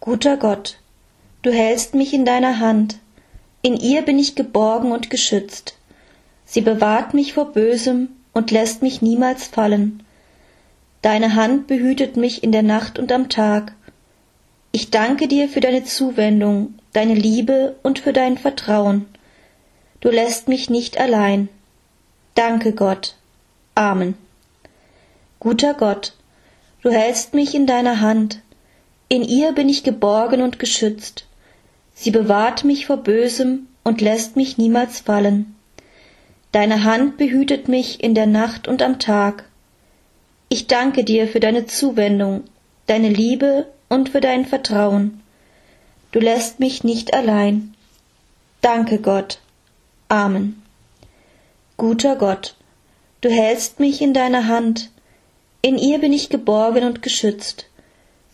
Guter Gott, du hältst mich in deiner Hand, in ihr bin ich geborgen und geschützt. Sie bewahrt mich vor Bösem und lässt mich niemals fallen. Deine Hand behütet mich in der Nacht und am Tag. Ich danke dir für deine Zuwendung, deine Liebe und für dein Vertrauen. Du lässt mich nicht allein. Danke Gott. Amen. Guter Gott, du hältst mich in deiner Hand, in ihr bin ich geborgen und geschützt. Sie bewahrt mich vor Bösem und lässt mich niemals fallen. Deine Hand behütet mich in der Nacht und am Tag. Ich danke dir für deine Zuwendung, deine Liebe und für dein Vertrauen. Du lässt mich nicht allein. Danke Gott. Amen. Guter Gott, du hältst mich in deiner Hand, in ihr bin ich geborgen und geschützt.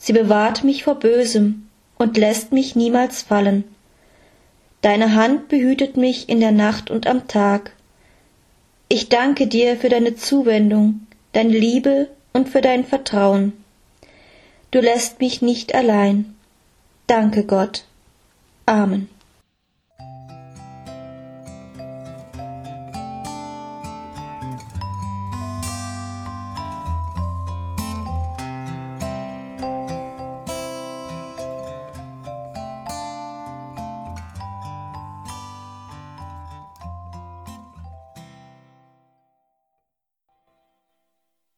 Sie bewahrt mich vor Bösem und lässt mich niemals fallen. Deine Hand behütet mich in der Nacht und am Tag. Ich danke dir für deine Zuwendung, deine Liebe und für dein Vertrauen. Du lässt mich nicht allein. Danke Gott. Amen.